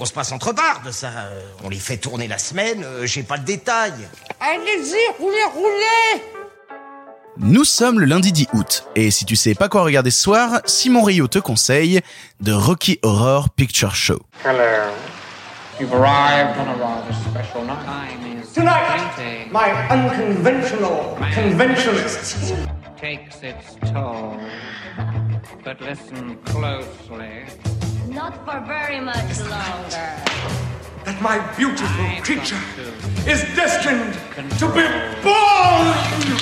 On se passe entre bardes, ça. Euh, On les fait tourner la semaine, euh, j'ai pas le détail. Allez-y, roulez, roulez Nous sommes le lundi 10 août, et si tu sais pas quoi regarder ce soir, Simon Rio te conseille The Rocky Horror Picture Show. Hello. You've arrived on a rather special night. Tonight, my unconventional conventionalists Takes its toll. But listen closely. Not for very much longer. that my beautiful creature is destined to be born!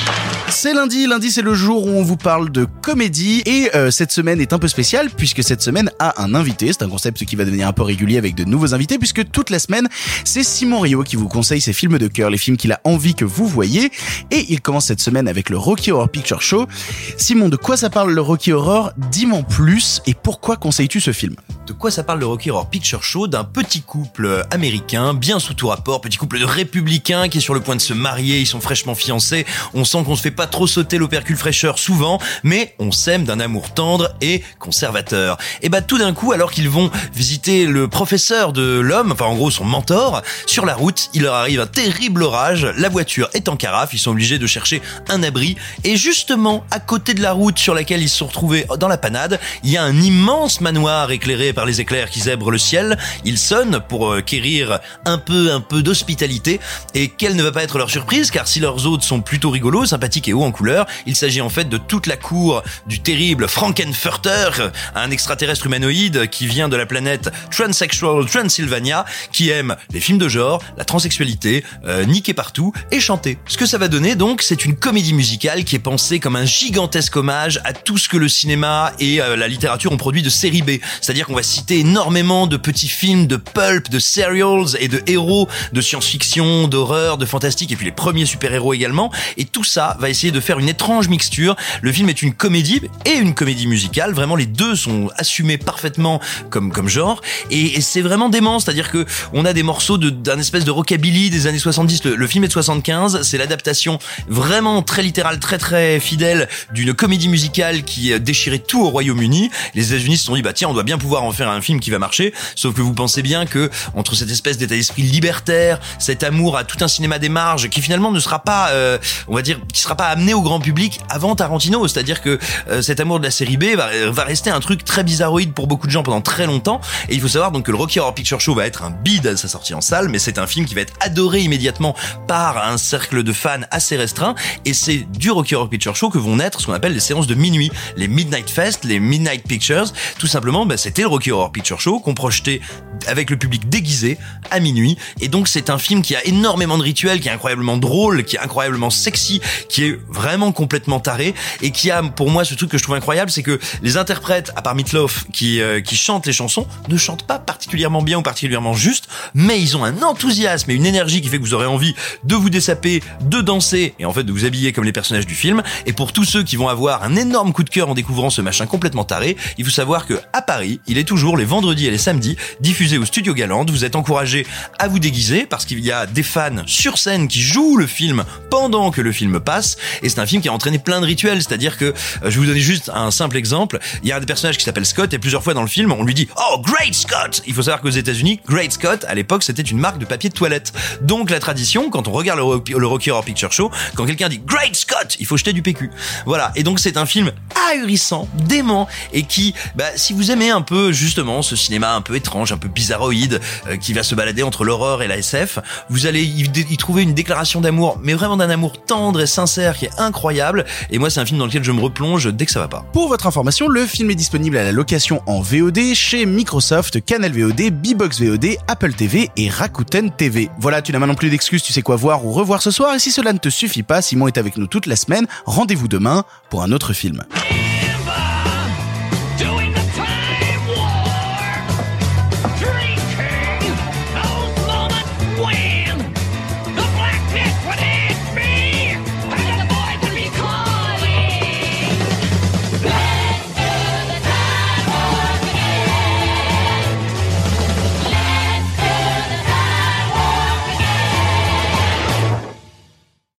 C'est lundi, lundi c'est le jour où on vous parle de comédie. Et euh, cette semaine est un peu spéciale puisque cette semaine a un invité, c'est un concept qui va devenir un peu régulier avec de nouveaux invités puisque toute la semaine c'est Simon Rio qui vous conseille ses films de cœur, les films qu'il a envie que vous voyez. Et il commence cette semaine avec le Rocky Horror Picture Show. Simon, de quoi ça parle le Rocky Horror? Dis-moi plus. Et pourquoi conseilles-tu ce film? De quoi ça parle le Rocky Horror Picture Show? D'un petit couple américain, bien sous tout rapport, petit couple de républicains qui est sur le point de se marier, ils sont fraîchement fiancés, on sent qu'on se fait pas trop sauter l'opercule fraîcheur souvent, mais on s'aime d'un amour tendre et conservateur. Et bah tout d'un coup, alors qu'ils vont visiter le professeur de l'homme, enfin en gros son mentor, sur la route, il leur arrive un terrible orage, la voiture est en carafe, ils sont obligés de chercher un abri, et justement à côté de la route sur laquelle ils se sont retrouvés dans la panade, il y a un immense manoir éclairé par les éclairs qui zèbrent le ciel, ils sonnent pour euh, quérir un peu un peu d'hospitalité, et quelle ne va pas être leur surprise, car si leurs hôtes sont plutôt rigolos, sympathiques et en couleur, il s'agit en fait de toute la cour du terrible Frankenfurter, un extraterrestre humanoïde qui vient de la planète Transsexual Transylvania, qui aime les films de genre, la transsexualité, euh, niquer partout et chanter. Ce que ça va donner donc, c'est une comédie musicale qui est pensée comme un gigantesque hommage à tout ce que le cinéma et euh, la littérature ont produit de série B. C'est-à-dire qu'on va citer énormément de petits films de pulp, de serials et de héros de science-fiction, d'horreur, de fantastique et puis les premiers super-héros également. Et tout ça va essayer de faire une étrange mixture. Le film est une comédie et une comédie musicale. Vraiment, les deux sont assumés parfaitement comme comme genre. Et, c'est vraiment dément. C'est-à-dire que on a des morceaux d'un espèce de rockabilly des années 70. Le, film est de 75. C'est l'adaptation vraiment très littérale, très très fidèle d'une comédie musicale qui déchirait tout au Royaume-Uni. Les États-Unis se sont dit bah tiens, on doit bien pouvoir en faire un film qui va marcher. Sauf que vous pensez bien que entre cette espèce d'état d'esprit libertaire, cet amour à tout un cinéma des marges, qui finalement ne sera pas, euh, on va dire, qui sera pas amené au grand public avant Tarantino. C'est-à-dire que euh, cet amour de la série B va, euh, va rester un truc très bizarroïde pour beaucoup de gens pendant très longtemps. Et il faut savoir donc que le Rocky Horror Picture Show va être un bide à sa sortie en salle, mais c'est un film qui va être adoré immédiatement par un cercle de fans assez restreint. Et c'est du Rocky Horror Picture Show que vont naître ce qu'on appelle les séances de minuit, les Midnight Fest, les Midnight Pictures. Tout simplement, bah, c'était le Rocky Horror Picture Show qu'on projetait avec le public déguisé à minuit. Et donc c'est un film qui a énormément de rituels, qui est incroyablement drôle, qui est incroyablement sexy, qui est vraiment complètement taré et qui a pour moi ce truc que je trouve incroyable, c'est que les interprètes, à part Meatloaf qui euh, qui chantent les chansons, ne chantent pas particulièrement bien ou particulièrement juste, mais ils ont un enthousiasme et une énergie qui fait que vous aurez envie de vous dessaper, de danser et en fait de vous habiller comme les personnages du film. Et pour tous ceux qui vont avoir un énorme coup de cœur en découvrant ce machin complètement taré, il faut savoir que à Paris, il est toujours les vendredis et les samedis diffusé au Studio Galante. Vous êtes encouragés à vous déguiser parce qu'il y a des fans sur scène qui jouent le film pendant que le film passe. Et c'est un film qui a entraîné plein de rituels. C'est-à-dire que, euh, je vais vous donner juste un simple exemple. Il y a un des personnages qui s'appelle Scott et plusieurs fois dans le film, on lui dit Oh, Great Scott Il faut savoir qu'aux États-Unis, Great Scott, à l'époque, c'était une marque de papier de toilette. Donc la tradition, quand on regarde le, le Rocky Horror Picture Show, quand quelqu'un dit Great Scott, il faut jeter du PQ. Voilà. Et donc c'est un film ahurissant, dément, et qui, bah, si vous aimez un peu justement ce cinéma un peu étrange, un peu bizarroïde, euh, qui va se balader entre l'horreur et la SF, vous allez y, trouver une déclaration d'amour, mais vraiment d'un amour tendre et sincère incroyable. Et moi, c'est un film dans lequel je me replonge dès que ça va pas. Pour votre information, le film est disponible à la location en VOD chez Microsoft, Canal VOD, Bbox VOD, Apple TV et Rakuten TV. Voilà, tu n'as maintenant plus d'excuses, tu sais quoi voir ou revoir ce soir et si cela ne te suffit pas, Simon est avec nous toute la semaine. Rendez-vous demain pour un autre film.